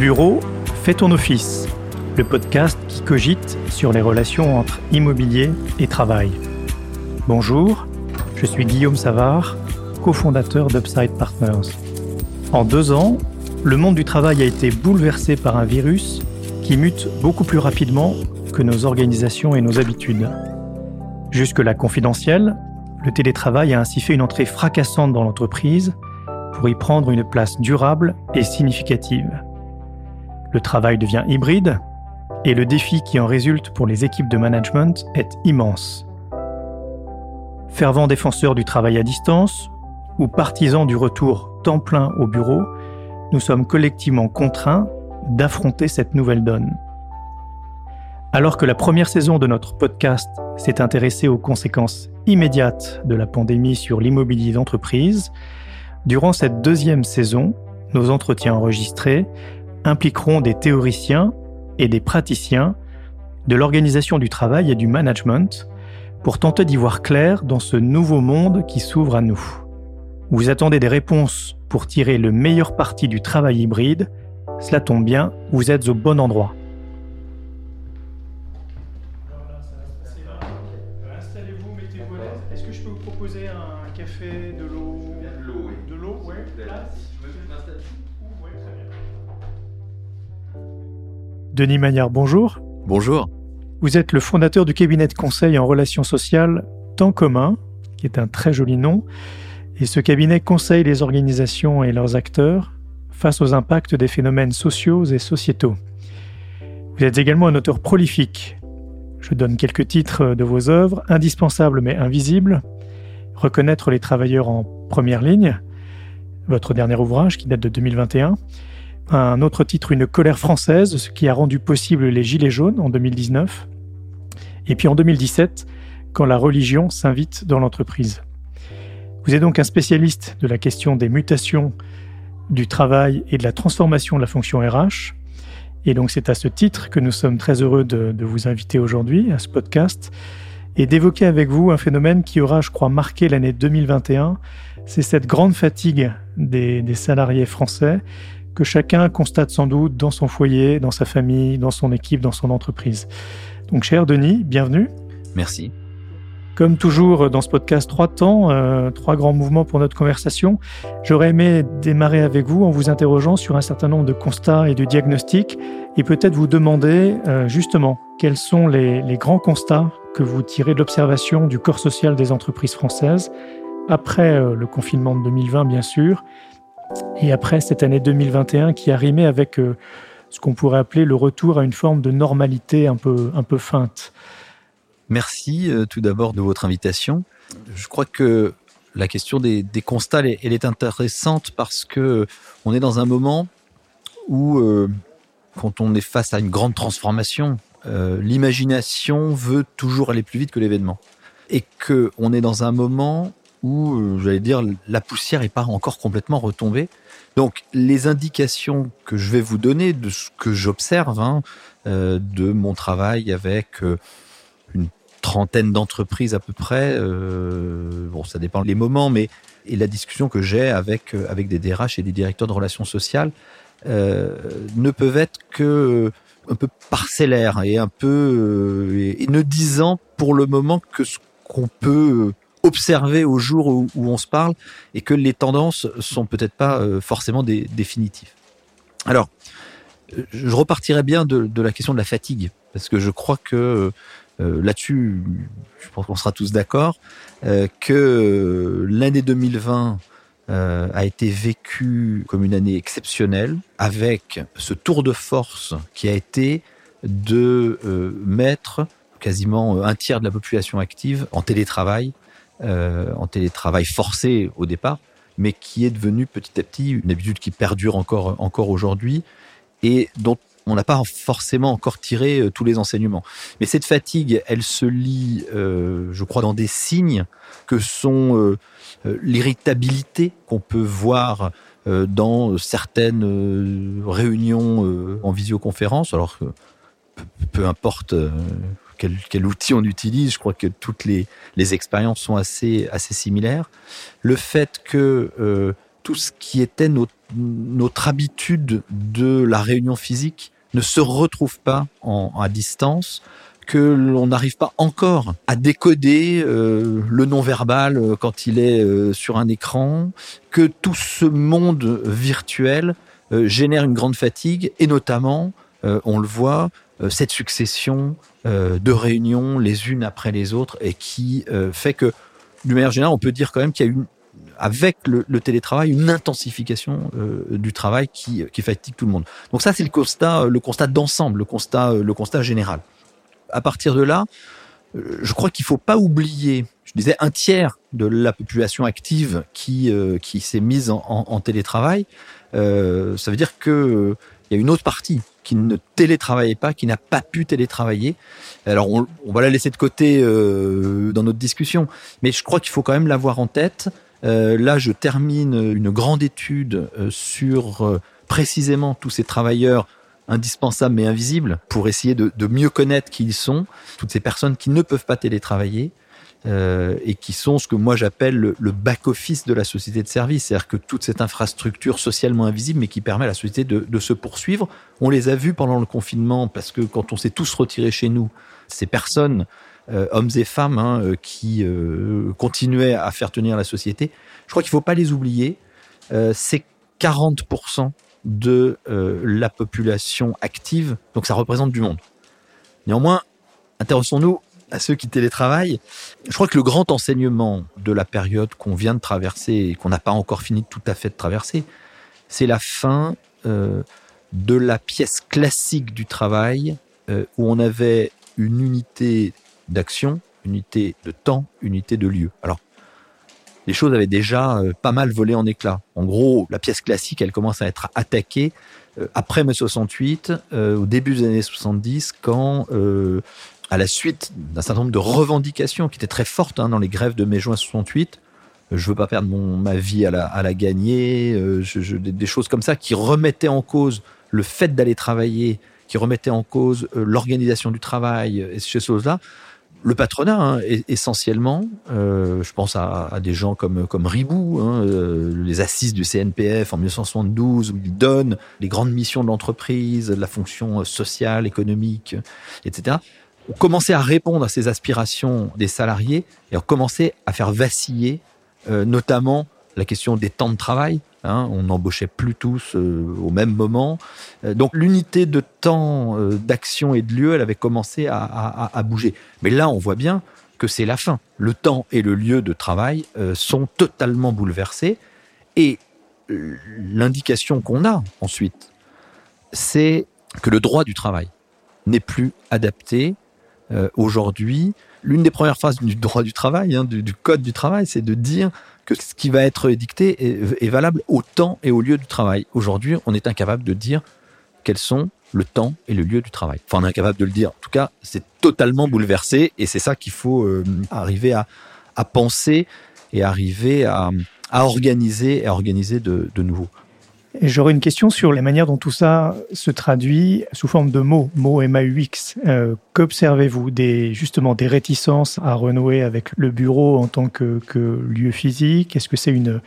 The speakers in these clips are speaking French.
Bureau, fais ton office, le podcast qui cogite sur les relations entre immobilier et travail. Bonjour, je suis Guillaume Savard, cofondateur d'Upside Partners. En deux ans, le monde du travail a été bouleversé par un virus qui mute beaucoup plus rapidement que nos organisations et nos habitudes. Jusque-là confidentiel, le télétravail a ainsi fait une entrée fracassante dans l'entreprise pour y prendre une place durable et significative. Le travail devient hybride et le défi qui en résulte pour les équipes de management est immense. Fervent défenseur du travail à distance ou partisan du retour temps plein au bureau, nous sommes collectivement contraints d'affronter cette nouvelle donne. Alors que la première saison de notre podcast s'est intéressée aux conséquences immédiates de la pandémie sur l'immobilier d'entreprise, durant cette deuxième saison, nos entretiens enregistrés impliqueront des théoriciens et des praticiens de l'organisation du travail et du management pour tenter d'y voir clair dans ce nouveau monde qui s'ouvre à nous. Vous attendez des réponses pour tirer le meilleur parti du travail hybride, cela tombe bien, vous êtes au bon endroit. Denis Magnard, bonjour. Bonjour. Vous êtes le fondateur du cabinet de conseil en relations sociales Temps commun, qui est un très joli nom. Et ce cabinet conseille les organisations et leurs acteurs face aux impacts des phénomènes sociaux et sociétaux. Vous êtes également un auteur prolifique. Je donne quelques titres de vos œuvres, Indispensables mais invisibles, Reconnaître les travailleurs en première ligne, votre dernier ouvrage qui date de 2021, un autre titre, Une colère française, ce qui a rendu possible les Gilets jaunes en 2019, et puis en 2017, Quand la religion s'invite dans l'entreprise. Vous êtes donc un spécialiste de la question des mutations du travail et de la transformation de la fonction RH. Et donc c'est à ce titre que nous sommes très heureux de, vous inviter aujourd'hui à ce podcast et d'évoquer avec vous un phénomène qui aura, je crois, marqué l'année 2021. C'est cette grande fatigue des salariés français que chacun constate sans doute dans son foyer, dans sa famille, dans son équipe, dans son entreprise. Donc cher Denis, bienvenue. Merci. Comme toujours dans ce podcast, trois temps, euh, trois grands mouvements pour notre conversation. J'aurais aimé démarrer avec vous en vous interrogeant sur un certain nombre de constats et de diagnostics et peut-être vous demander euh, justement quels sont les, les grands constats que vous tirez de l'observation du corps social des entreprises françaises après euh, le confinement de 2020 bien sûr et après cette année 2021 qui a rimé avec euh, ce qu'on pourrait appeler le retour à une forme de normalité un peu, un peu feinte. Merci euh, tout d'abord de votre invitation. Je crois que la question des, constats, elle, est- intéressante parce que on est dans un moment où, euh, quand on est face à une grande transformation, euh, l'imagination veut toujours aller plus vite que l'événement. Et que on est dans un moment où, euh, j'allais dire, la poussière n'est pas encore complètement retombée. Donc, les indications que je vais vous donner de ce que j'observe, hein, euh, de mon travail avec euh, une trentaine d'entreprises à peu près, euh, bon, ça dépend les moments, mais et la discussion que j'ai avec euh, avec des DRH et des directeurs de relations sociales ne peuvent être que un peu parcellaires et un peu et, et ne disant pour le moment que ce qu'on peut observer au jour où, on se parle et que les tendances sont peut-être pas euh, forcément définitives. Alors, euh, je repartirai bien de, la question de la fatigue parce que je crois que euh, là-dessus, je pense qu'on sera tous d'accord, que l'année 2020 euh, a été vécue comme une année exceptionnelle, avec ce tour de force qui a été de mettre quasiment un tiers de la population active en télétravail, euh, en télétravail forcé au départ, mais qui est devenu petit à petit une habitude qui perdure encore, encore aujourd'hui et dont on n'a pas forcément encore tiré euh, tous les enseignements. Mais cette fatigue, elle se lit, euh, je crois, dans des signes que sont euh, l'irritabilité qu'on peut voir dans certaines réunions en visioconférence, alors que peu, importe quel, outil on utilise, je crois que toutes les, les expériences sont assez, assez similaires. Le fait que euh, tout ce qui était notre, habitude de la réunion physique ne se retrouve pas à distance, que l'on n'arrive pas encore à décoder euh, le non-verbal euh, quand il est sur un écran, que tout ce monde virtuel génère une grande fatigue et notamment, on le voit, cette succession de réunions les unes après les autres et qui fait que, d'une manière générale, on peut dire quand même qu'il y a une avec le, télétravail, une intensification du travail qui, fatigue tout le monde. Donc ça, c'est le constat, le constat d'ensemble, le constat, le constat général à partir de là, euh, je crois qu'il faut pas oublier, je disais un tiers de la population active qui euh, qui s'est mise en, télétravail. Euh, ça veut dire que il y a une autre partie qui ne télétravaillait pas, qui n'a pas pu télétravailler. Alors on, va la laisser de côté dans notre discussion, mais je crois qu'il faut quand même l'avoir en tête. là, je termine une grande étude sur précisément tous ces travailleurs indispensables mais invisibles pour essayer de, mieux connaître qui ils sont, toutes ces personnes qui ne peuvent pas télétravailler. Euh, et qui sont ce que moi j'appelle le, back-office de la société de service, c'est-à-dire que toute cette infrastructure socialement invisible, mais qui permet à la société de, se poursuivre. On les a vus pendant le confinement, parce que quand on s'est tous retirés chez nous, ces personnes, euh, hommes et femmes, hein, euh, qui continuaient à faire tenir la société, je crois qu'il ne faut pas les oublier. c'est 40% de la population active, donc ça représente du monde. Néanmoins, intéressons-nous à ceux qui télétravaillent. Je crois que le grand enseignement de la période qu'on vient de traverser et qu'on n'a pas encore fini tout à fait de traverser, c'est la fin euh, de la pièce classique du travail euh, où on avait une unité d'action, unité de temps, unité de lieu. Alors, les choses avaient déjà euh, pas mal volé en éclats. En gros, la pièce classique, elle commence à être attaquée après mai 68, euh, au début des années 70, quand, à la suite d'un certain nombre de revendications qui étaient très fortes hein, dans les grèves de mai-juin 68, je veux pas perdre mon, ma vie à la, à la gagner, je, des choses comme ça qui remettaient en cause le fait d'aller travailler, qui remettaient en cause l'organisation du travail et ces choses-là le patronat, hein, essentiellement, euh, je pense à, des gens comme, comme Ribou, hein, euh, les assises du CNPF en 1972, où ils donnent les grandes missions de l'entreprise, la fonction sociale, économique, etc., ont commencé à répondre à ces aspirations des salariés et ont commencé à faire vaciller euh, notamment la question des temps de travail, Hein, on n'embauchait plus tous euh, au même moment. Euh, donc l'unité de temps, d'action et de lieu, elle avait commencé à, bouger. Mais là, on voit bien que c'est la fin. Le temps et le lieu de travail sont totalement bouleversés. Et l'indication qu'on a ensuite, c'est que le droit du travail n'est plus adapté aujourd'hui. L'une des premières phases du droit du travail, hein, du, code du travail, c'est de dire que ce qui va être édicté est, valable au temps et au lieu du travail. Aujourd'hui, on est incapable de dire quels sont le temps et le lieu du travail. Enfin, on est incapable de le dire. En tout cas, c'est totalement bouleversé et c'est ça qu'il faut euh, arriver à, penser et arriver à, organiser et à organiser de nouveau. J'aurais une question sur les manières dont tout ça se traduit sous forme de mots, mots MAUX. Euh, Qu'observez-vous justement des réticences à renouer avec le bureau en tant que, lieu physique? Est-ce que c'est une,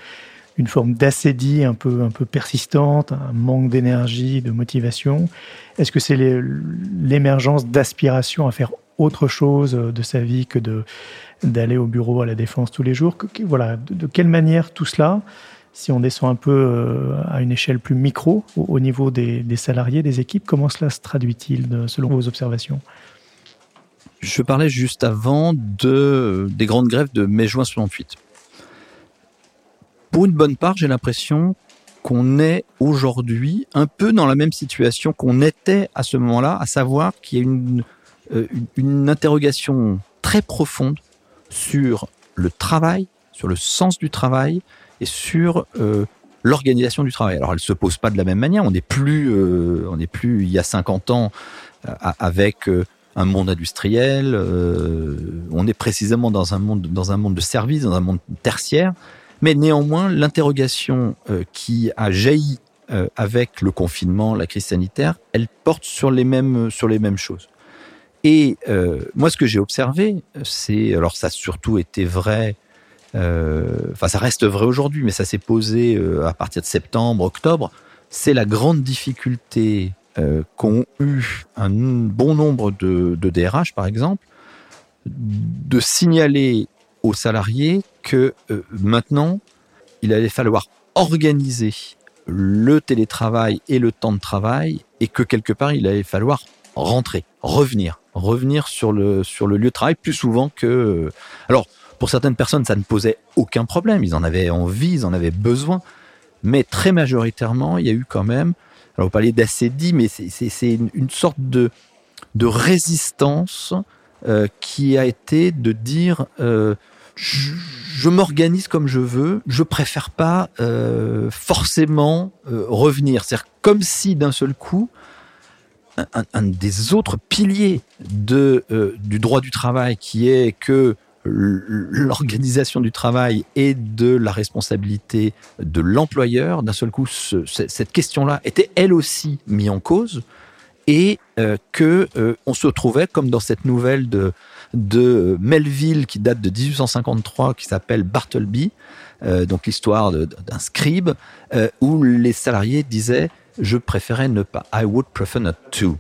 forme d'acédie un peu, persistante, un manque d'énergie, de motivation? Est-ce que c'est l'émergence d'aspiration à faire autre chose de sa vie que d'aller au bureau à la défense tous les jours? Voilà, de quelle manière tout cela si on descend un peu euh, à une échelle plus micro, au, niveau des, salariés, des équipes, comment cela se traduit-il selon vos observations? Je parlais juste avant de, des grandes grèves de mai-juin 68. Pour une bonne part, j'ai l'impression qu'on est aujourd'hui un peu dans la même situation qu'on était à ce moment-là, à savoir qu'il y a une, euh, une interrogation très profonde sur le travail, sur le sens du travail, et sur euh, l'organisation du travail. Alors, elle se pose pas de la même manière. On n'est plus, euh, plus il y a 50 ans euh, avec un monde industriel. on est précisément dans un monde, dans un monde de services, dans un monde tertiaire. Mais néanmoins, l'interrogation qui a jailli avec le confinement, la crise sanitaire, elle porte sur les mêmes, sur les mêmes choses. Et moi, ce que j'ai observé, c'est, alors ça a surtout été vrai enfin ça reste vrai aujourd'hui, mais ça s'est posé à partir de septembre, octobre, c'est la grande difficulté qu'ont eu un bon nombre de, de DRH, par exemple, de signaler aux salariés que maintenant, il allait falloir organiser le télétravail et le temps de travail et que quelque part il allait falloir rentrer, revenir, revenir sur le sur le lieu de travail plus souvent que alors pour certaines personnes ça ne posait aucun problème, ils en avaient envie, ils en avaient besoin, mais très majoritairement il y a eu quand même alors vous parlez d'acédie mais c'est une, sorte de de résistance euh, qui a été de dire euh, je, m'organise comme je veux. Je préfère pas euh, forcément revenir. C'est comme si d'un seul coup, un, des autres piliers de, du droit du travail, qui est que l'organisation du travail et de la responsabilité de l'employeur, d'un seul coup, cette question-là était elle aussi mise en cause et que on se trouvait comme dans cette nouvelle de de Melville qui date de 1853 qui s'appelle Bartleby, euh, donc l'histoire d'un scribe euh, où les salariés disaient je préférais ne pas, I would prefer not to.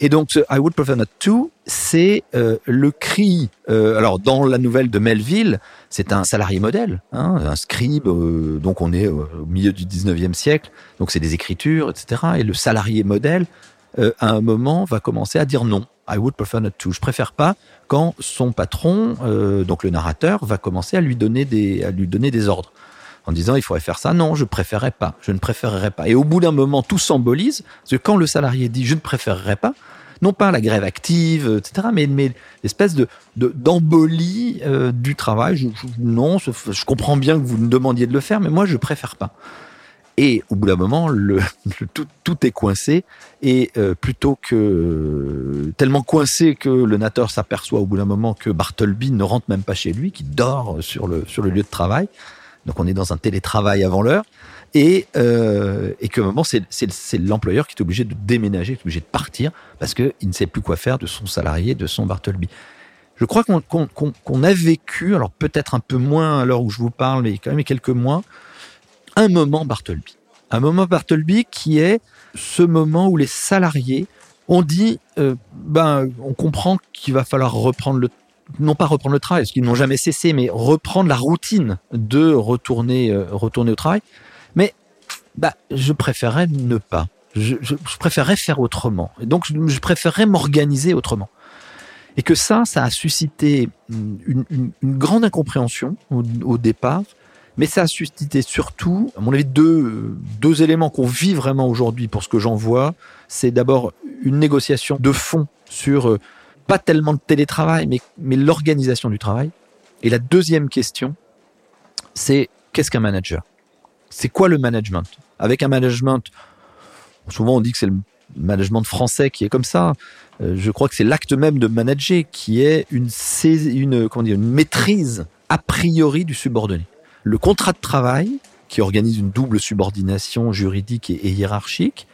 Et donc I would prefer not to, c'est euh, le cri. alors dans la nouvelle de Melville, c'est un salarié modèle, hein, un scribe. donc on est au milieu du 19e siècle, donc c'est des écritures, etc. Et le salarié modèle, à un moment, va commencer à dire non. I would prefer not to. Je préfère pas quand son patron, euh, donc le narrateur, va commencer à lui donner des, à lui donner des ordres en disant il faudrait faire ça. Non, je préférerais pas. Je ne préférerais pas. Et au bout d'un moment, tout s'embolise parce que quand le salarié dit je ne préférerais pas, non pas la grève active, etc., mais, l'espèce de d'embolie euh, du travail. Je, non, je, comprends bien que vous me demandiez de le faire, mais moi je préfère pas. Et au bout d'un moment, tout, est coincé. Et euh, plutôt que tellement coincé que le nateur s'aperçoit au bout d'un moment que Bartleby ne rentre même pas chez lui, qui dort sur le sur le lieu de travail. Donc on est dans un télétravail avant l'heure. Et, euh, et moment c'est l'employeur qui est obligé de déménager, qui est obligé de partir parce que il ne sait plus quoi faire de son salarié, de son Bartleby. Je crois qu'on a vécu, alors peut-être un peu moins à l'heure où je vous parle, mais quand même quelques mois, un moment Bartleby. Un moment Bartleby qui est ce moment où les salariés ont dit, euh, ben, on comprend qu'il va falloir reprendre le, non pas reprendre le travail, parce qu'ils n'ont jamais cessé, mais reprendre la routine de retourner, euh, retourner au travail. Mais, bah, je préférerais ne pas. Je, préférerais faire autrement. Et donc, je, préférerais m'organiser autrement. Et que ça, ça a suscité une, grande incompréhension au, départ, mais ça a suscité surtout, à mon avis, deux, deux éléments qu'on vit vraiment aujourd'hui pour ce que j'en vois. C'est d'abord une négociation de fond sur euh, pas tellement de télétravail, mais, mais l'organisation du travail. Et la deuxième question, c'est qu'est-ce qu'un manager? C'est quoi le management? Avec un management, souvent on dit que c'est le management français qui est comme ça. Euh, je crois que c'est l'acte même de manager qui est une, une, comment dire, une maîtrise a priori du subordonné le contrat de travail qui organise une double subordination juridique et, hiérarchique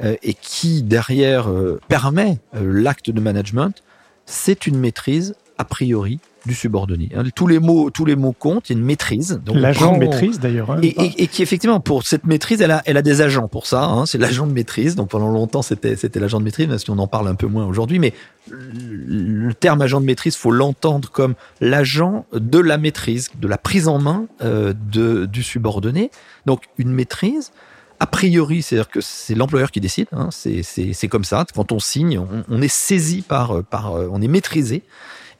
euh, et qui derrière euh, permet l'acte de management, c'est une maîtrise a priori du subordonné. Hein, tous les mots, tous les mots comptent. Il y a une maîtrise. L'agent maîtrise d'ailleurs. Hein, et, qui effectivement, pour cette maîtrise, elle a, elle a des agents pour ça. Hein, c'est l'agent de maîtrise. Donc pendant longtemps, c'était, c'était l'agent de maîtrise, parce qu'on en parle un peu moins aujourd'hui. Mais le terme agent de maîtrise, faut l'entendre comme l'agent de la maîtrise, de la prise en main euh, de, du subordonné. Donc une maîtrise. A priori, c'est-à-dire que c'est l'employeur qui décide. Hein, c'est, comme ça. Quand on signe, on, on est saisi par, par, on est maîtrisé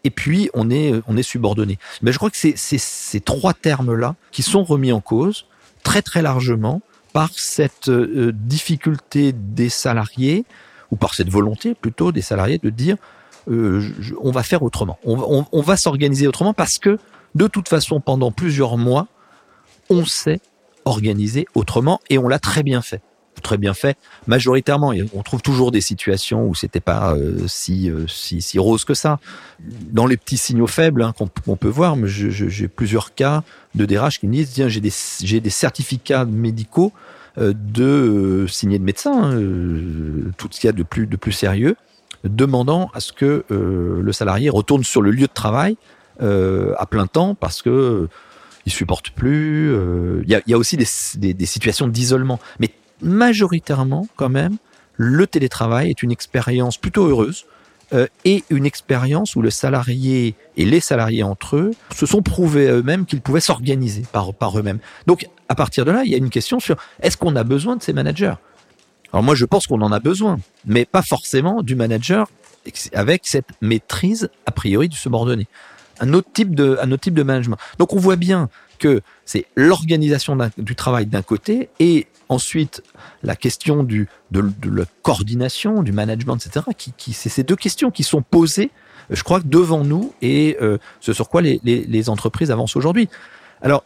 et puis on est, on est subordonné. Mais je crois que c'est ces trois termes-là qui sont remis en cause très très largement par cette euh, difficulté des salariés, ou par cette volonté plutôt des salariés de dire euh, on va faire autrement, on, on va s'organiser autrement parce que de toute façon pendant plusieurs mois, on s'est organisé autrement et on l'a très bien fait très bien fait majoritairement. On trouve toujours des situations où c'était pas euh, si, euh, si, si rose que ça. Dans les petits signaux faibles hein, qu'on peut voir, j'ai plusieurs cas de DRH qui me disent tiens j'ai des j'ai des certificats médicaux euh, de signés de médecins, hein, tout ce qu'il y a de plus de plus sérieux, demandant à ce que le salarié retourne sur le lieu de travail à plein temps parce que ils supportent plus. Il y, a, aussi des, des situations d'isolement, mais majoritairement quand même, le télétravail est une expérience plutôt heureuse euh, et une expérience où le salarié et les salariés entre eux se sont prouvés à eux-mêmes qu'ils pouvaient s'organiser par, par eux-mêmes. Donc, à partir de là, il y a une question sur est-ce qu'on a besoin de ces managers? Alors moi, je pense qu'on en a besoin, mais pas forcément du manager avec cette maîtrise a priori du subordonné. Un autre type de, un autre type de management. Donc, on voit bien que c'est l'organisation du travail d'un côté et ensuite la question du, de, la coordination, du management, etc. Qui, qui c'est ces deux questions qui sont posées, je crois, devant nous et euh, ce sur quoi les, les, les entreprises avancent aujourd'hui. Alors,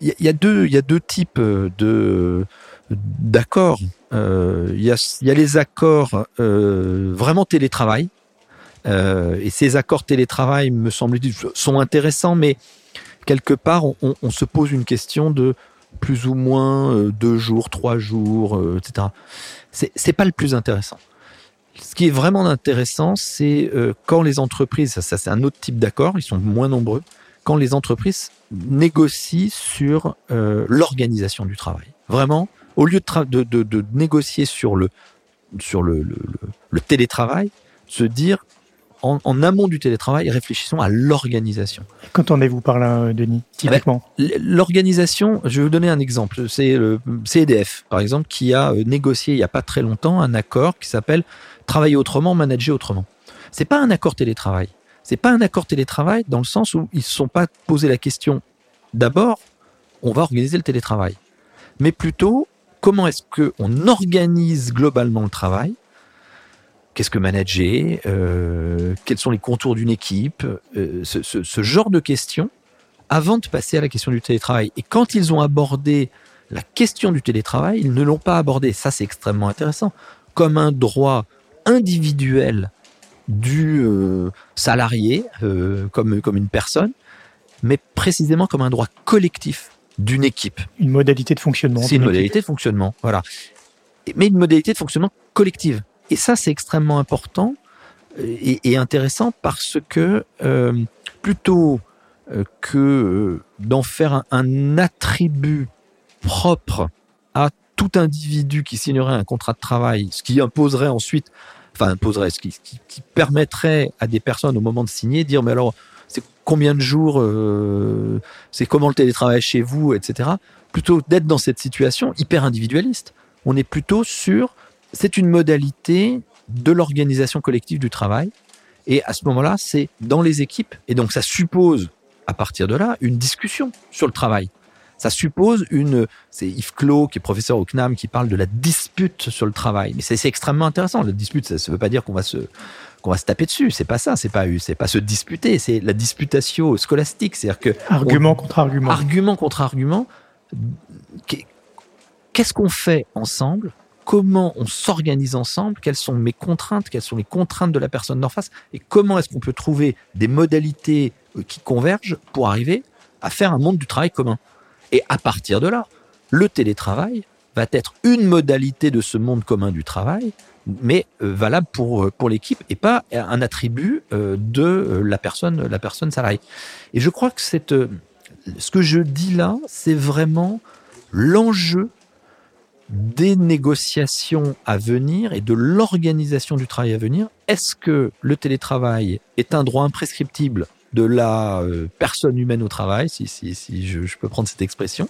il y, a deux, il y a deux types de d'accords. Euh, il y, a, y a les accords euh, vraiment télétravail. Euh, et ces accords télétravail, me semble-t-il, sont intéressants, mais quelque part, on, se pose une question de plus ou moins euh, deux jours, trois jours, euh, etc. C'est, pas le plus intéressant. Ce qui est vraiment intéressant, c'est euh, quand les entreprises, ça, c'est un autre type d'accord, ils sont moins nombreux, quand les entreprises négocient sur l'organisation du travail. Vraiment, au lieu de, négocier sur le sur le télétravail, se dire en, amont du télétravail, réfléchissons à l'organisation. Qu'entendez-vous par là, Denis, typiquement? L'organisation, je vais vous donner un exemple. C'est le CEDF, par exemple, qui a euh, négocié il n'y a pas très longtemps un accord qui s'appelle Travailler autrement, manager autrement. C'est pas un accord télétravail. C'est pas un accord télétravail dans le sens où ils ne se sont pas posé la question d'abord, on va organiser le télétravail. Mais plutôt, comment est-ce qu'on organise globalement le travail Qu'est-ce que manager euh, Quels sont les contours d'une équipe euh, ce, ce, ce, genre de questions avant de passer à la question du télétravail. Et quand ils ont abordé la question du télétravail, ils ne l'ont pas abordé. Ça, c'est extrêmement intéressant. Comme un droit individuel du euh, salarié, comme, comme une personne, mais précisément comme un droit collectif d'une équipe. Une modalité de fonctionnement. C'est une modalité de fonctionnement, voilà. Mais une modalité de fonctionnement collective. Et ça, c'est extrêmement important euh, et, intéressant parce que euh, plutôt euh, que d'en faire un, attribut propre à tout individu qui signerait un contrat de travail, ce qui imposerait ensuite, enfin imposerait, ce qui, permettrait à des personnes au moment de signer, dire mais alors c'est combien de jours, c'est comment le télétravail chez vous, etc. Plutôt d'être dans cette situation hyper individualiste. On est plutôt sur c'est une modalité de l'organisation collective du travail. Et à ce moment-là, c'est dans les équipes. Et donc, ça suppose, à partir de là, une discussion sur le travail. Ça suppose une. C'est Yves Clos, qui est professeur au CNAM, qui parle de la dispute sur le travail. Mais c'est extrêmement intéressant. La dispute, ça ne veut pas dire qu'on va se qu'on va se taper dessus. C'est pas ça. C'est pas c'est pas se disputer. C'est la disputatio scolastique. C'est-à-dire que argument contre argument. Argument contre argument. Qu'est-ce qu'on fait ensemble comment on s'organise ensemble, quelles sont mes contraintes, quelles sont les contraintes de la personne d'en face, et comment est-ce qu'on peut trouver des modalités euh, qui convergent pour arriver à faire un monde du travail commun. Et à partir de là, le télétravail va être une modalité de ce monde commun du travail, mais euh, valable pour, euh, pour l'équipe et pas un attribut de la personne, la personne salariée. Et je crois que cette, ce que je dis là, c'est vraiment l'enjeu des négociations à venir et de l'organisation du travail à venir. Est-ce que le télétravail est un droit imprescriptible de la euh, personne humaine au travail, si, si, si je, peux prendre cette expression?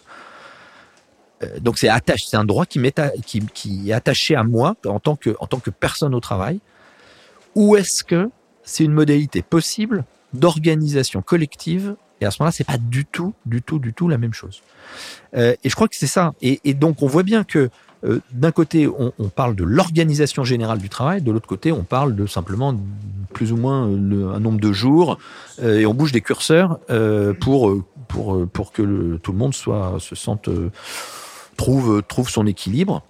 Euh, Donc c'est attaché, c'est un droit qui, qui, qui, est attaché à moi en tant que, en tant que personne au travail. Ou est-ce que c'est une modalité possible d'organisation collective et à ce moment-là, c'est pas du tout, du tout, du tout la même chose. Euh, et je crois que c'est ça. Et, donc, on voit bien que euh, d'un côté, on, parle de l'organisation générale du travail, de l'autre côté, on parle de simplement plus ou moins le, un nombre de jours, euh, et on bouge des curseurs euh, pour pour pour que tout le monde soit se sente euh, trouve trouve son équilibre.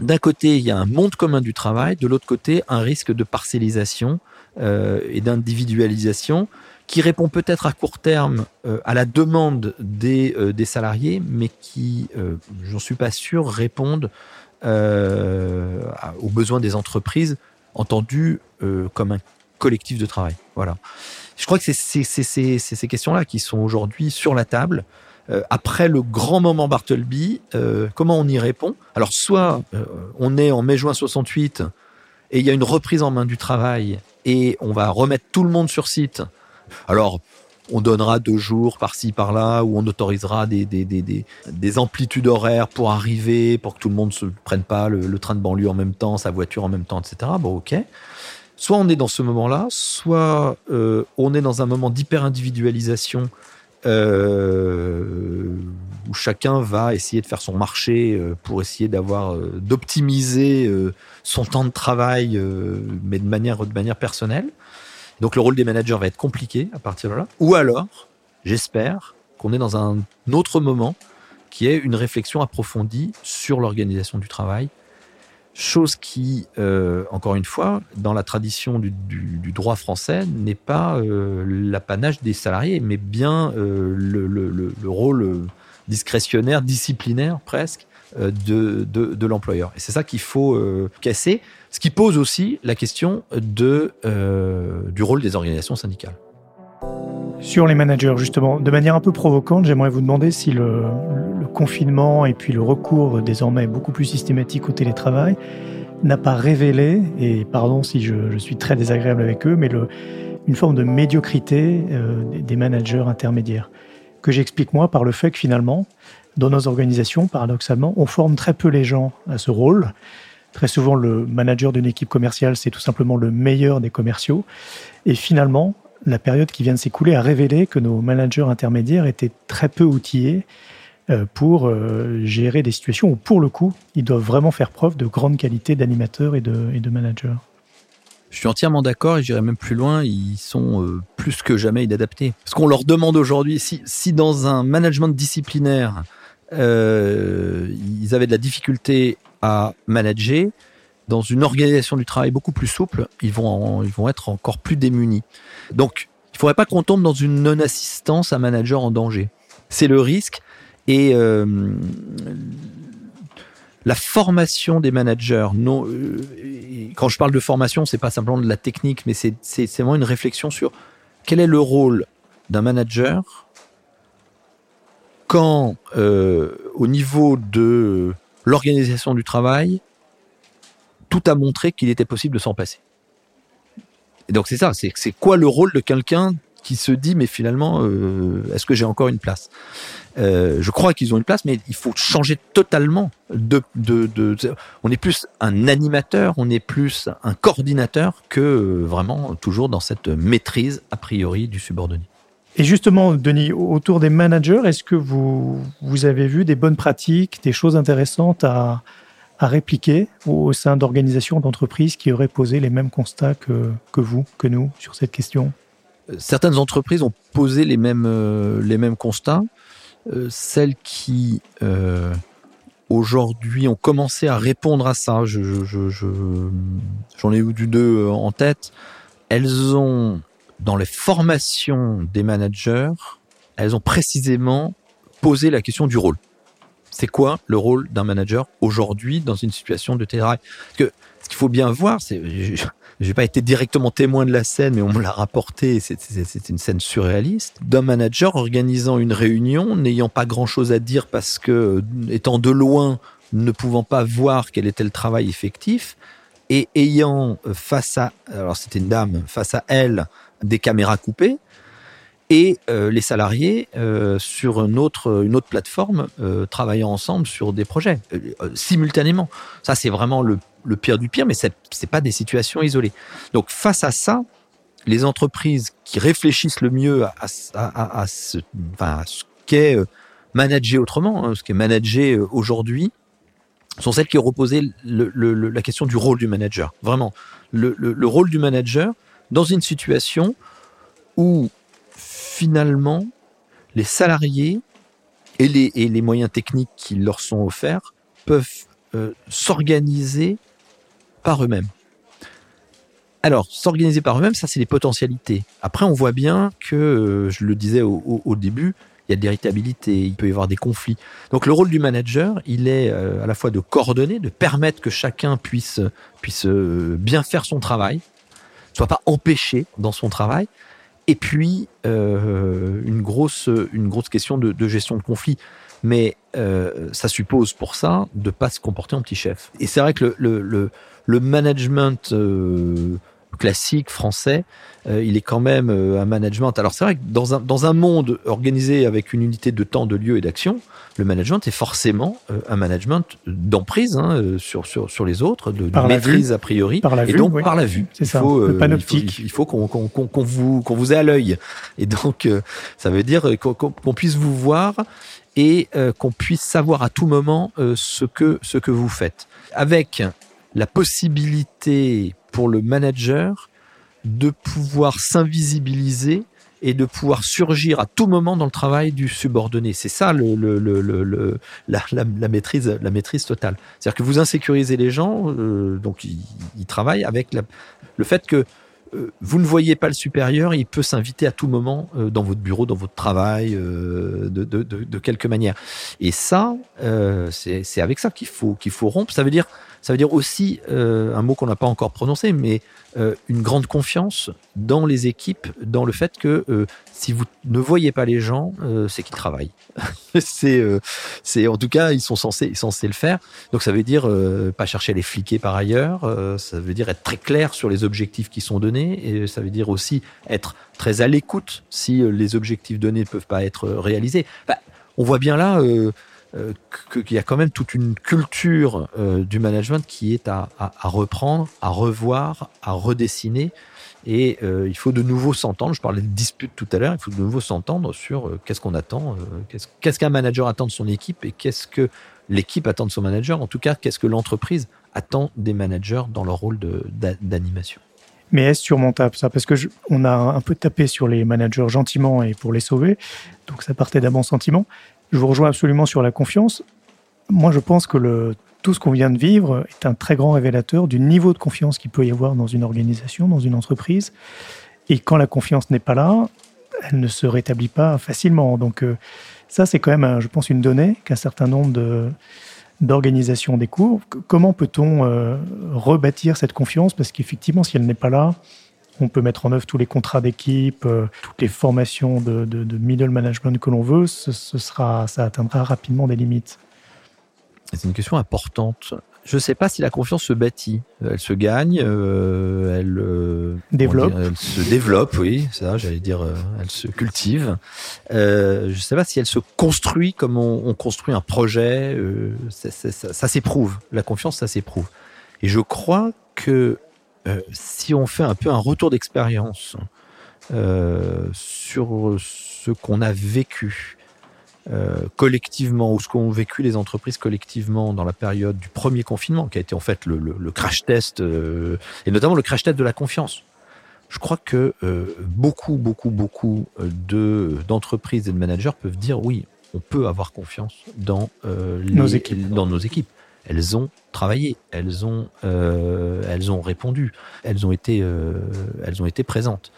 D'un côté, il y a un monde commun du travail, de l'autre côté, un risque de parcellisation et d'individualisation qui répond peut-être à court terme euh, à la demande des, euh, des salariés, mais qui, euh, j'en suis pas sûr, répondent aux besoins des entreprises, entendu comme un collectif de travail. Voilà. Je crois que c'est ces questions-là qui sont aujourd'hui sur la table. Après le grand moment Bartleby, comment on y répond? Alors, soit on est en mai-juin 68 et il y a une reprise en main du travail et on va remettre tout le monde sur site. Alors, on donnera deux jours par-ci par-là où on autorisera des, des, des, des, amplitudes horaires pour arriver, pour que tout le monde se prenne pas le, train de banlieue en même temps, sa voiture en même temps, etc. Bon, ok. Soit on est dans ce moment-là, soit on est dans un moment d'hyper-individualisation euh, où chacun va essayer de faire son marché euh, pour essayer d'avoir euh, d'optimiser son temps de travail, mais de manière de manière personnelle. Donc le rôle des managers va être compliqué à partir de là. Ou alors, j'espère qu'on est dans un autre moment qui est une réflexion approfondie sur l'organisation du travail Chose qui, euh, encore une fois, dans la tradition du, droit français, n'est pas euh, l'apanage des salariés, mais bien euh, le, rôle discrétionnaire, disciplinaire presque, de, de, l'employeur. Et c'est ça qu'il faut casser, ce qui pose aussi la question de, du rôle des organisations syndicales. Sur les managers, justement, de manière un peu provocante, j'aimerais vous demander si le, confinement et puis le recours désormais beaucoup plus systématique au télétravail n'a pas révélé, et pardon si je, suis très désagréable avec eux, mais une forme de médiocrité euh, des managers intermédiaires, que j'explique moi par le fait que finalement, dans nos organisations, paradoxalement, on forme très peu les gens à ce rôle. Très souvent, le manager d'une équipe commerciale, c'est tout simplement le meilleur des commerciaux. Et finalement, la période qui vient de s'écouler a révélé que nos managers intermédiaires étaient très peu outillés euh, pour euh, gérer des situations où, pour le coup, ils doivent vraiment faire preuve de grande qualité d'animateurs et de, et managers. Je suis entièrement d'accord et j'irai même plus loin, ils sont euh, plus que jamais inadaptés. Ce qu'on leur demande aujourd'hui, si, si, dans un management disciplinaire, ils avaient de la difficulté à manager, dans une organisation du travail beaucoup plus souple, ils vont, ils vont être encore plus démunis. Donc, il ne faudrait pas qu'on tombe dans une non-assistance à manager en danger. C'est le risque. Et euh, la formation des managers, euh, quand je parle de formation, c'est pas simplement de la technique, mais c'est vraiment une réflexion sur quel est le rôle d'un manager quand, euh, au niveau de l'organisation du travail, tout a montré qu'il était possible de s'en passer. Et donc c'est ça, c'est quoi le rôle de quelqu'un qui se dit mais finalement est-ce que j'ai encore une place? Euh, je crois qu'ils ont une place, mais il faut changer totalement On est plus un animateur, on est plus un coordinateur que euh, vraiment toujours dans cette maîtrise a priori du subordonné. Et justement, Denis, autour des managers, est-ce que vous, avez vu des bonnes pratiques, des choses intéressantes à, répliquer au sein d'organisations, d'entreprises qui auraient posé les mêmes constats que, vous, que nous, sur cette question? Certaines entreprises ont posé les mêmes, euh, les mêmes constats. Euh, celles qui euh, aujourd'hui ont commencé à répondre à ça, j'en ai eu deux en tête, elles ont, dans les formations des managers, elles ont précisément posé la question du rôle. C'est quoi le rôle d'un manager aujourd'hui dans une situation de télétravail Parce que ce qu'il faut bien voir, c'est j'ai pas été directement témoin de la scène, mais on me l'a rapporté. C'est une scène surréaliste d'un manager organisant une réunion, n'ayant pas grand chose à dire parce que, euh, étant de loin, ne pouvant pas voir quel était le travail effectif, et ayant face à, alors c'était une dame, face à elle, des caméras coupées, et euh, les salariés euh, sur une autre, plateforme euh, travaillant ensemble sur des projets simultanément. Ça, c'est vraiment le, pire du pire, mais c'est n'est pas des situations isolées. Donc, face à ça, les entreprises qui réfléchissent le mieux à, à, ce, ce qu'est manager autrement, hein, ce qu'est manager aujourd'hui, sont celles qui ont reposé la question du rôle du manager. Vraiment, le rôle du manager dans une situation où finalement, les salariés et les, moyens techniques qui leur sont offerts peuvent euh, s'organiser par eux-mêmes. Alors, s'organiser par eux-mêmes, ça c'est les potentialités. Après, on voit bien que, euh, je le disais au, début, il y a de l'irritabilité, il peut y avoir des conflits. Donc le rôle du manager, il est euh, à la fois de coordonner, de permettre que chacun puisse, puisse bien faire son travail, pas empêché dans son travail, Et puis, une, grosse, une grosse question de, gestion de conflit. Mais ça suppose pour ça de ne pas se comporter en petit chef. Et c'est vrai que le, le, le management classique français, euh, il est quand même euh, un management. Alors c'est vrai que dans un, dans un monde organisé avec une unité de temps, de lieu et d'action, le management est forcément euh, un management d'emprise hein, sur, sur, sur les autres, de, maîtrise a priori, par la et vue, donc par la vue. C'est ça, faut, le panoptique. Il faut, qu'on qu'on vous, qu'on vous ait à l'œil. Et donc ça veut dire qu'on puisse vous voir et qu'on puisse savoir à tout moment ce, que, ce que vous faites. Avec la possibilité pour le manager de pouvoir s'invisibiliser et de pouvoir surgir à tout moment dans le travail du subordonné. C'est ça la, maîtrise, totale. C'est-à-dire que vous insécurisez les gens, euh, donc ils, travaillent avec le fait que euh, vous ne voyez pas le supérieur, il peut s'inviter à tout moment euh, dans votre bureau, dans votre travail, de, de, quelque manière. Et ça, c'est avec ça qu'il faut qu'il faut rompre. Ça veut dire ça veut dire aussi un mot qu'on n'a pas encore prononcé, mais une grande confiance dans les équipes, dans le fait que si vous ne voyez pas les gens, c'est qu'ils travaillent. c'est, c'est en tout cas ils sont censés, censés le faire. Donc ça veut dire pas chercher à les fliquer par ailleurs. ça veut dire être très clair sur les objectifs qui sont donnés et ça veut dire aussi être très à l'écoute si euh, les objectifs donnés ne peuvent pas être euh, réalisés. on voit bien là euh, qu'il y a quand même toute une culture du management qui est à, reprendre, à revoir, à redessiner. Et il faut de nouveau s'entendre. Je parlais de dispute tout à l'heure. Il faut de nouveau s'entendre sur qu'est-ce qu'on attend, qu'est-ce qu'un manager attend de son équipe et qu'est-ce que l'équipe attend de son manager. En tout cas, qu'est-ce que l'entreprise attend des managers dans leur rôle d'animation. Mais est-ce surmontable ça? Parce que on a un peu tapé sur les managers gentiment et pour les sauver, donc ça partait d'un bon sentiment. Je vous rejoins absolument sur la confiance. Moi, je pense que tout ce qu'on vient de vivre est un très grand révélateur du niveau de confiance qu'il peut y avoir dans une organisation, dans une entreprise. Et quand la confiance n'est pas là, elle ne se rétablit pas facilement. Donc euh, ça, c'est quand même, je pense, une donnée qu'un certain nombre de d'organisation des cours. Comment peut-on euh, rebâtir cette confiance? Parce qu'effectivement, si elle n'est pas là, on peut mettre en œuvre tous les contrats d'équipe, euh, toutes les formations de, middle management que l'on veut, ce, sera, ça atteindra rapidement des limites. C'est une question importante je ne sais pas si la confiance se bâtit. Elle se gagne, euh, elle euh, développe. elle se développe, oui, ça, j'allais dire, euh, elle se cultive. je ne sais pas si elle se construit comme on, construit un projet. ça, ça s'éprouve. La confiance, ça s'éprouve. Et je crois que si on fait un peu un retour d'expérience sur ce qu'on a vécu, euh, collectivement, ou ce qu'ont vécu les entreprises collectivement dans la période du premier confinement, qui a été en fait le, le, le crash test, euh, et notamment le crash test de la confiance. Je crois que euh, beaucoup, beaucoup, beaucoup de d'entreprises et de managers peuvent dire oui, on peut avoir confiance dans les, nos équipes. Dans nos équipes. Elles ont travaillé, elles ont, elles ont répondu, elles ont été, elles ont été présentes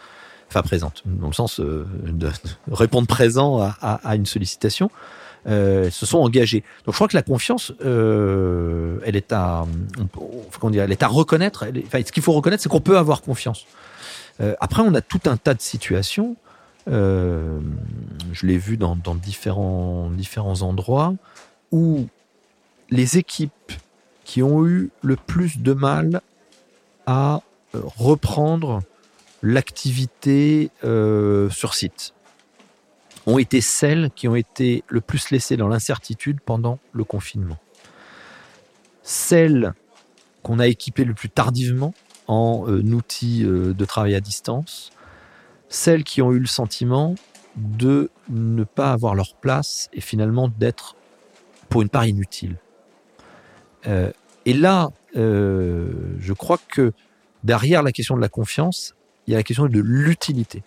enfin présente, dans le sens euh, de, répondre présent à, une sollicitation, euh, se sont engagés. Donc je crois que la confiance, euh, elle est à, on, dire, elle est à reconnaître. enfin, ce qu'il faut reconnaître, c'est qu'on peut avoir confiance. après, on a tout un tas de situations. je l'ai vu dans, dans, différents, différents endroits où les équipes qui ont eu le plus de mal à reprendre l'activité euh, sur site ont été celles qui ont été le plus laissées dans l'incertitude pendant le confinement. Celles qu'on a équipées le plus tardivement en euh, outils euh, de travail à distance, celles qui ont eu le sentiment de ne pas avoir leur place et finalement d'être pour une part inutile. Et là, je crois que derrière la question de la confiance, il y a la question de l'utilité.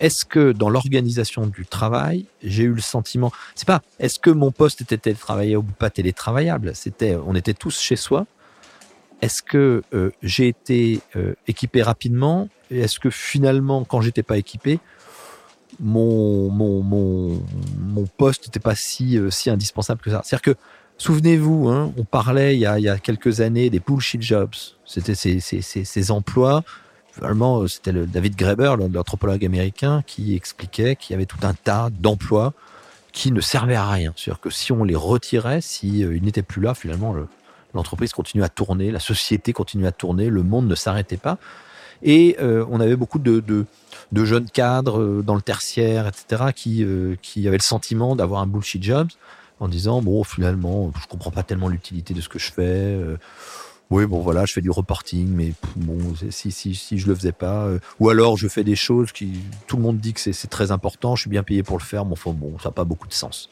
Est-ce que dans l'organisation du travail, j'ai eu le sentiment, c'est pas, est-ce que mon poste était télétravaillable ou pas télétravaillable? C'était, on était tous chez soi. Est-ce que euh, j'ai été euh, équipé rapidement? Et est-ce que finalement, quand j'étais pas équipé, mon, mon, mon, poste n'était pas si, euh, si indispensable que ça? C'est-à-dire que, souvenez-vous, hein, on parlait il y, a, quelques années des bullshit jobs. C'était ces, emplois Finalement, c'était le David Graeber, l'anthropologue américain, qui expliquait qu'il y avait tout un tas d'emplois qui ne servaient à rien. C'est-à-dire que si on les retirait, si euh, n'étaient plus là, finalement, l'entreprise continuait à tourner, la société continuait à tourner, le monde ne s'arrêtait pas. Et euh, on avait beaucoup de, jeunes cadres euh, dans le tertiaire, etc., qui, qui avaient le sentiment d'avoir un bullshit job en disant bon finalement je comprends pas tellement l'utilité de ce que je fais oui, bon voilà, je fais du reporting, mais bon, si, si, si je le faisais pas, euh, ou alors je fais des choses qui, tout le monde dit que c'est très important, je suis bien payé pour le faire, mais enfin bon, ça n'a pas beaucoup de sens.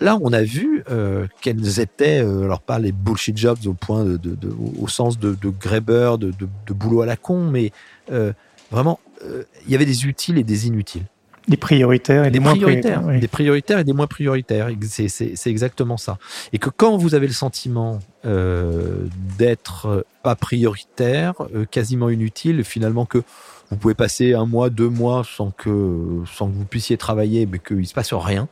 Là, on a vu euh, quels étaient, euh, alors pas les bullshit jobs au point de, au sens de, de de, de, boulot à la con, mais euh, vraiment, euh, il y avait des utiles et des inutiles. Des prioritaires et des, moins prioritaires. Des prioritaires et des moins prioritaires. C'est exactement ça. Et que quand vous avez le sentiment euh, d'être pas prioritaire, euh, quasiment inutile, finalement que vous pouvez passer un mois, deux mois sans que, sans que vous puissiez travailler, mais qu'il se passe rien,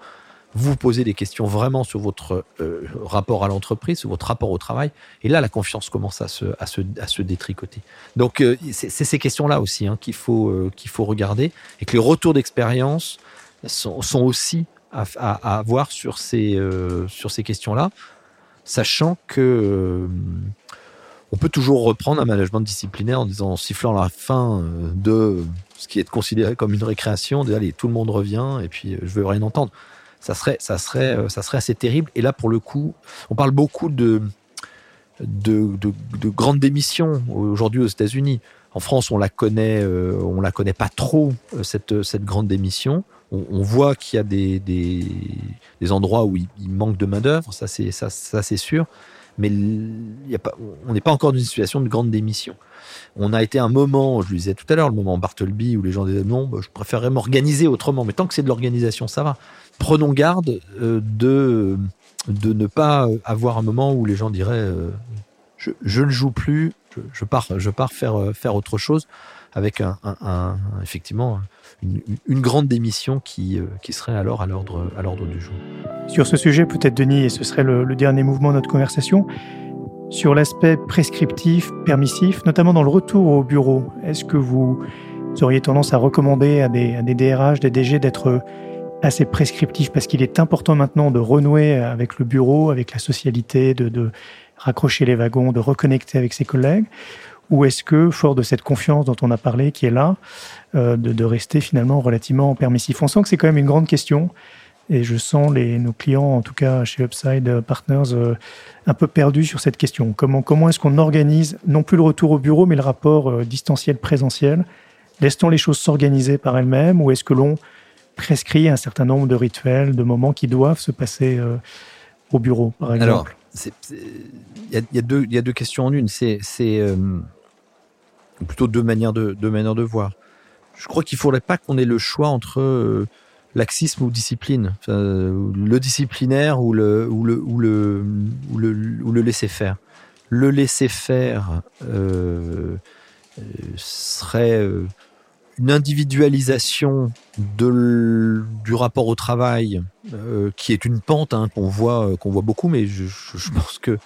vous posez des questions vraiment sur votre euh, rapport à l'entreprise, sur votre rapport au travail, et là, la confiance commence à se, détricoter. Donc, euh, c'est ces questions-là aussi hein, qu'il faut, euh, qu'il faut regarder, et que les retours d'expérience sont, aussi à, à, avoir sur ces, sur ces questions-là, sachant que on peut toujours reprendre un management disciplinaire en disant, en sifflant la fin de ce qui est considéré comme une récréation, de allez, tout le monde revient, et puis je veux rien entendre ça serait, ça serait, euh, ça serait assez terrible. Et là, pour le coup, on parle beaucoup de, de, de, grandes démissions aujourd'hui aux États-Unis. En France, on la connaît, euh, on la connaît pas trop euh, cette, cette grande démission. On, voit qu'il y a des, des, endroits où il, manque de main d'œuvre, ça c'est ça, c'est sûr. Mais on n'est pas encore dans une situation de grande démission. On a été un moment, je le disais tout à l'heure, le moment Bartleby où les gens disaient non, bah, je préférerais m'organiser autrement. Mais tant que c'est de l'organisation, ça va prenons garde euh, de, de ne pas avoir un moment où les gens diraient euh, je, je, ne joue plus, je, je, pars, je pars faire, euh, faire autre chose avec un, effectivement une, grande démission qui, qui serait alors à l'ordre, à l'ordre du jour. Sur ce sujet, peut-être Denis, et ce serait le, le dernier mouvement de notre conversation, sur l'aspect prescriptif, permissif, notamment dans le retour au bureau, est-ce que vous auriez tendance à recommander à des, à des DRH, des DG d'être assez prescriptif parce qu'il est important maintenant de renouer avec le bureau, avec la socialité, de, de raccrocher les wagons, de reconnecter avec ses collègues Ou est-ce que, fort de cette confiance dont on a parlé, qui est là, euh, de, de, rester finalement relativement permissif? On sent que c'est quand même une grande question. Et je sens les, nos clients, en tout cas chez Upside Partners, euh, un peu perdus sur cette question. Comment, comment est-ce qu'on organise non plus le retour au bureau, mais le rapport euh, distanciel-présentiel Laisse-t-on les choses s'organiser par elles-mêmes ou est-ce que l'on prescrit un certain nombre de rituels, de moments qui doivent se passer euh, au bureau, par exemple il y, a deux questions en une. C'est euh, plutôt deux manières de, voir. Je crois qu'il ne faudrait pas qu'on ait le choix entre euh, laxisme ou discipline, le disciplinaire ou le, ou le, ou le, ou le, ou le laisser faire. Le laisser faire euh, serait une individualisation du rapport au travail euh, qui est une pente hein, qu'on voit euh, qu'on voit beaucoup mais je, pense que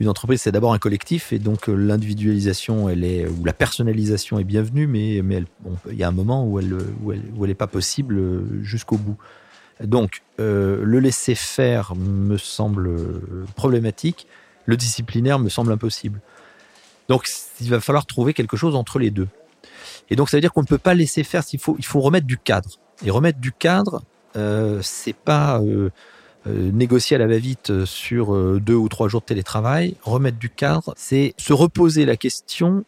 une entreprise c'est d'abord un collectif et donc euh, l'individualisation ou la personnalisation est bienvenue mais il y a un moment où elle où pas possible jusqu'au bout. Donc le laisser faire me semble problématique le disciplinaire me semble impossible. Donc il va falloir trouver quelque chose entre les deux et donc, ça veut dire qu'on ne peut pas laisser faire. Il faut, il faut remettre du cadre. Et remettre du cadre, euh, c'est pas euh, euh, négocier à la va-vite sur euh, deux ou trois jours de télétravail. Remettre du cadre, c'est se reposer la question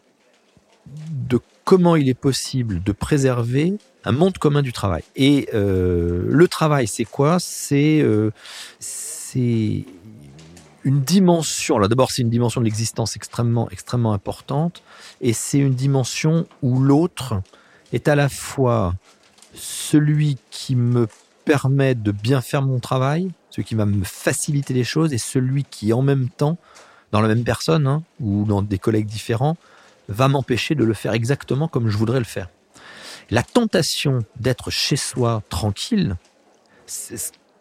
de comment il est possible de préserver un monde commun du travail. Et euh, le travail, c'est quoi? Euh, c'est une dimension. Là, d'abord, c'est une dimension de l'existence extrêmement, extrêmement importante, et c'est une dimension où l'autre est à la fois celui qui me permet de bien faire mon travail, celui qui va me faciliter les choses, et celui qui, en même temps, dans la même personne hein, ou dans des collègues différents, va m'empêcher de le faire exactement comme je voudrais le faire. La tentation d'être chez soi tranquille,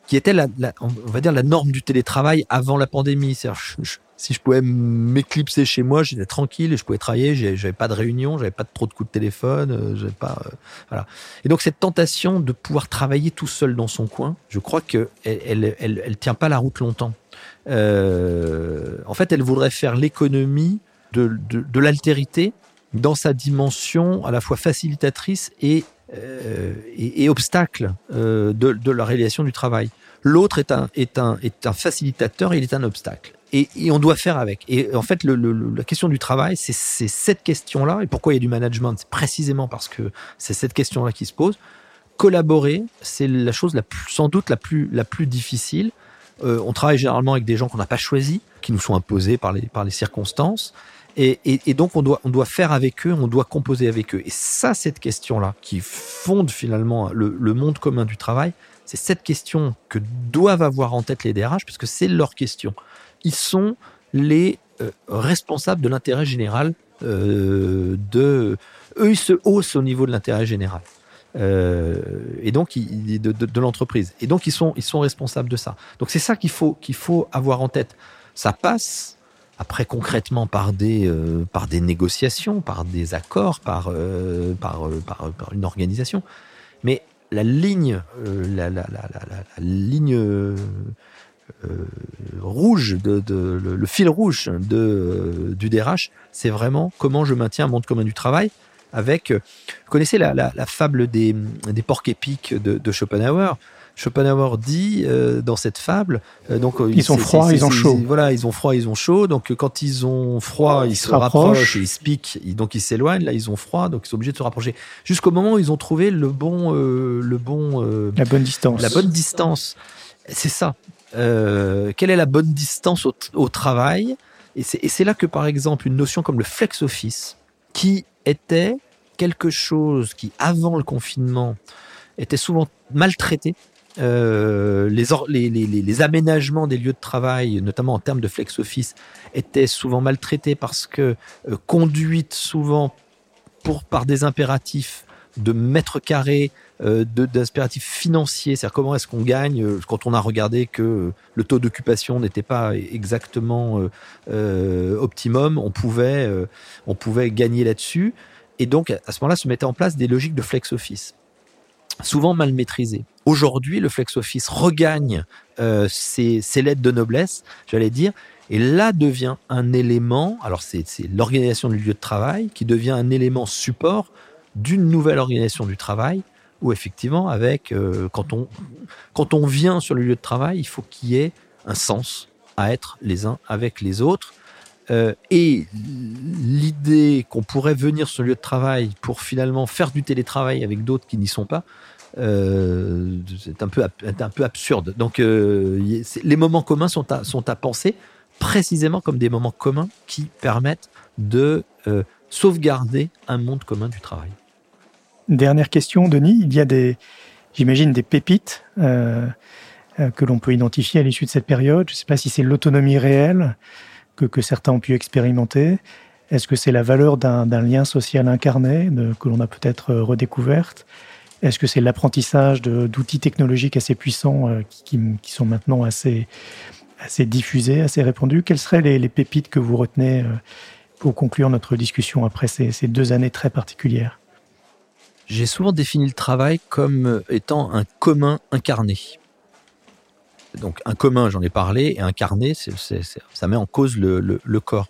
qui était la, on va dire la norme du télétravail avant la pandémie. Si je pouvais m'éclipser chez moi, j'étais tranquille je pouvais travailler. J'avais pas de réunion, j'avais pas trop de coups de téléphone, euh, j'avais pas euh, voilà. Et donc cette tentation de pouvoir travailler tout seul dans son coin, je crois que elle, elle, elle, tient pas la route longtemps. Euh, en fait, elle voudrait faire l'économie de, de l'altérité dans sa dimension à la fois facilitatrice et, euh, et, et, obstacle euh, de, de la réalisation du travail. L'autre est un, est, un, est un facilitateur, il est un obstacle et, et, on doit faire avec. Et en fait, le, le, la question du travail, c'est cette question-là. Et pourquoi il y a du management? C'est précisément parce que c'est cette question-là qui se pose. Collaborer, c'est la chose la plus, sans doute la plus, la plus difficile. Euh, on travaille généralement avec des gens qu'on n'a pas choisis, qui nous sont imposés par les, par les circonstances. Et, donc, on doit, on doit faire avec eux, on doit composer avec eux. Et ça, cette question-là, qui fonde finalement le, monde commun du travail, c'est cette question que doivent avoir en tête les DRH, parce que c'est leur question. Ils sont les euh, responsables de l'intérêt général euh, eux ils se haussent au niveau de l'intérêt général. Euh, et donc de, de, de l'entreprise. Et donc ils sont ils sont responsables de ça. Donc c'est ça qu'il faut qu'il faut avoir en tête. Ça passe après concrètement par des euh, par des négociations par des accords par euh, euh, par, par une organisation. Mais la ligne la, la, la, ligne rouge, de, de, le, fil rouge de, du DRH, c'est vraiment comment je maintiens monde commun du travail avec, vous connaissez la fable des, des porcs épiques de, de Schopenhauer? Schopenhauer dit euh, dans cette fable, euh, donc ils ont froid, ils ont chaud. Voilà, ils ont froid, ils ont chaud. Donc quand ils ont froid, ils, ils se rapprochent, et ils se piquent, donc ils s'éloignent. Là, ils ont froid, donc ils sont obligés de se rapprocher. Jusqu'au moment où ils ont trouvé le bon, euh, le bon, la bonne distance. La bonne distance. C'est ça. Euh, quelle est la bonne distance au, au travail? Et c'est là que, par exemple, une notion comme le flex office, qui était quelque chose qui, avant le confinement, était souvent maltraité. Euh, les, aménagements des lieux de travail, notamment en termes de flex office, étaient souvent maltraités parce que euh, conduites souvent pour, par des impératifs de mètres carrés, euh, d'aspiratifs financiers, c'est-à-dire comment est-ce qu'on gagne quand on a regardé que le taux d'occupation n'était pas exactement optimum, on pouvait, on pouvait gagner là-dessus. Et donc, à ce moment-là, se mettaient en place des logiques de flex office, souvent mal maîtrisées. Aujourd'hui, le flex office regagne euh, ses, ses lettres de noblesse, j'allais dire, et là devient un élément, alors c'est l'organisation du lieu de travail, qui devient un élément support d'une nouvelle organisation du travail où effectivement, avec euh, quand on quand on vient sur le lieu de travail, il faut qu'il y ait un sens à être les uns avec les autres. Euh, et l'idée qu'on pourrait venir sur le lieu de travail pour finalement faire du télétravail avec d'autres qui n'y sont pas, euh, c'est un peu un peu absurde. Donc euh, les moments communs sont à, sont à penser précisément comme des moments communs qui permettent de sauvegarder un monde commun du travail. Dernière question, Denis. Il y a des, j'imagine, des pépites que l'on peut identifier à l'issue de cette période. Je ne sais pas si c'est l'autonomie réelle que, certains ont pu expérimenter. Est-ce que c'est la valeur d'un lien social incarné que l'on a peut-être euh, redécouverte? Est-ce que c'est l'apprentissage d'outils technologiques assez puissants euh, qui, sont maintenant assez, diffusés, assez répandus? Quelles seraient les, pépites que vous retenez euh, pour conclure notre discussion après ces deux années très particulières? J'ai souvent défini le travail comme étant un commun incarné. Donc un commun, j'en ai parlé, et incarné, ça met en cause le, corps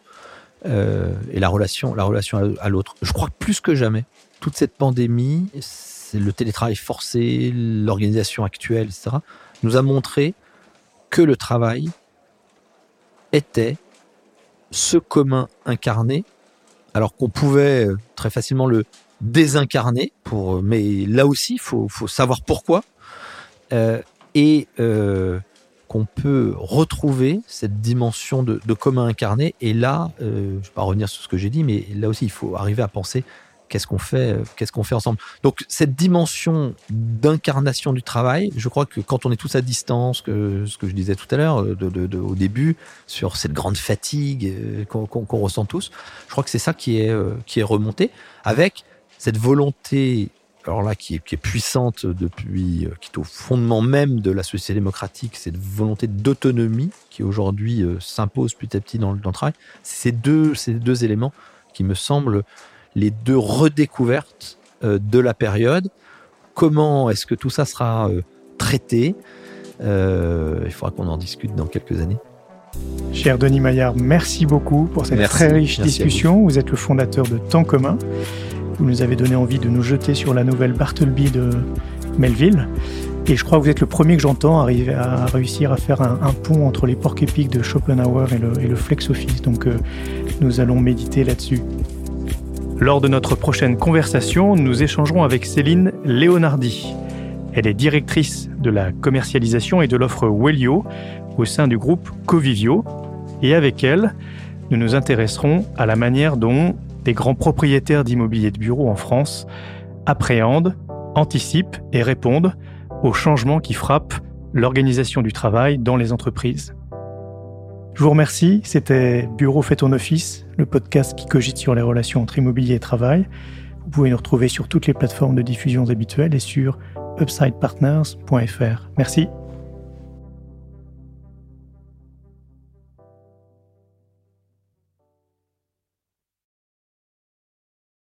euh, et la relation, la relation à, l'autre. Je crois plus que jamais, toute cette pandémie, le télétravail forcé, l'organisation actuelle, etc., nous a montré que le travail était ce commun incarné, alors qu'on pouvait très facilement le, désincarné pour mais là aussi faut faut savoir pourquoi euh, et euh, qu'on peut retrouver cette dimension de, commun incarné. Et là euh, je vais pas revenir sur ce que j'ai dit mais là aussi il faut arriver à penser qu'est-ce qu'on fait qu'est-ce qu'on fait ensemble. Donc cette dimension d'incarnation du travail je crois que quand on est tous à distance que ce que je disais tout à l'heure de, au début sur cette grande fatigue euh, qu'on qu qu ressent tous je crois que c'est ça qui est euh, qui est remonté avec cette volonté alors là, qui est, qui est puissante depuis, euh, qui est au fondement même de la société démocratique, cette volonté d'autonomie qui aujourd'hui euh, s'impose petit à petit dans, dans le travail. C'est ces deux, ces deux éléments qui me semblent les deux redécouvertes euh, de la période. Comment est-ce que tout ça sera traité? Euh, Il faudra qu'on en discute dans quelques années. Cher Denis Maillard, merci beaucoup pour cette Merci. très riche Merci discussion. Vous. êtes le fondateur de Temps commun. Vous nous avez donné envie de nous jeter sur la nouvelle Bartleby de Melville. Et je crois que vous êtes le premier que j'entends arriver à réussir à faire un, pont entre les porcs épiques de Schopenhauer et le, et le Flex Office. Donc euh, nous allons méditer là-dessus. Lors de notre prochaine conversation, nous échangerons avec Céline Leonardi. Elle est directrice de la commercialisation et de l'offre Wellio au sein du groupe Covivio. Et avec elle, nous nous intéresserons à la manière dont des grands propriétaires d'immobilier de bureaux en France appréhendent, anticipent et répondent aux changements qui frappent l'organisation du travail dans les entreprises. Je vous remercie, c'était Bureau fait ton office, le podcast qui cogite sur les relations entre immobilier et travail. Vous pouvez nous retrouver sur toutes les plateformes de diffusion habituelles et sur upsidepartners.fr. Merci.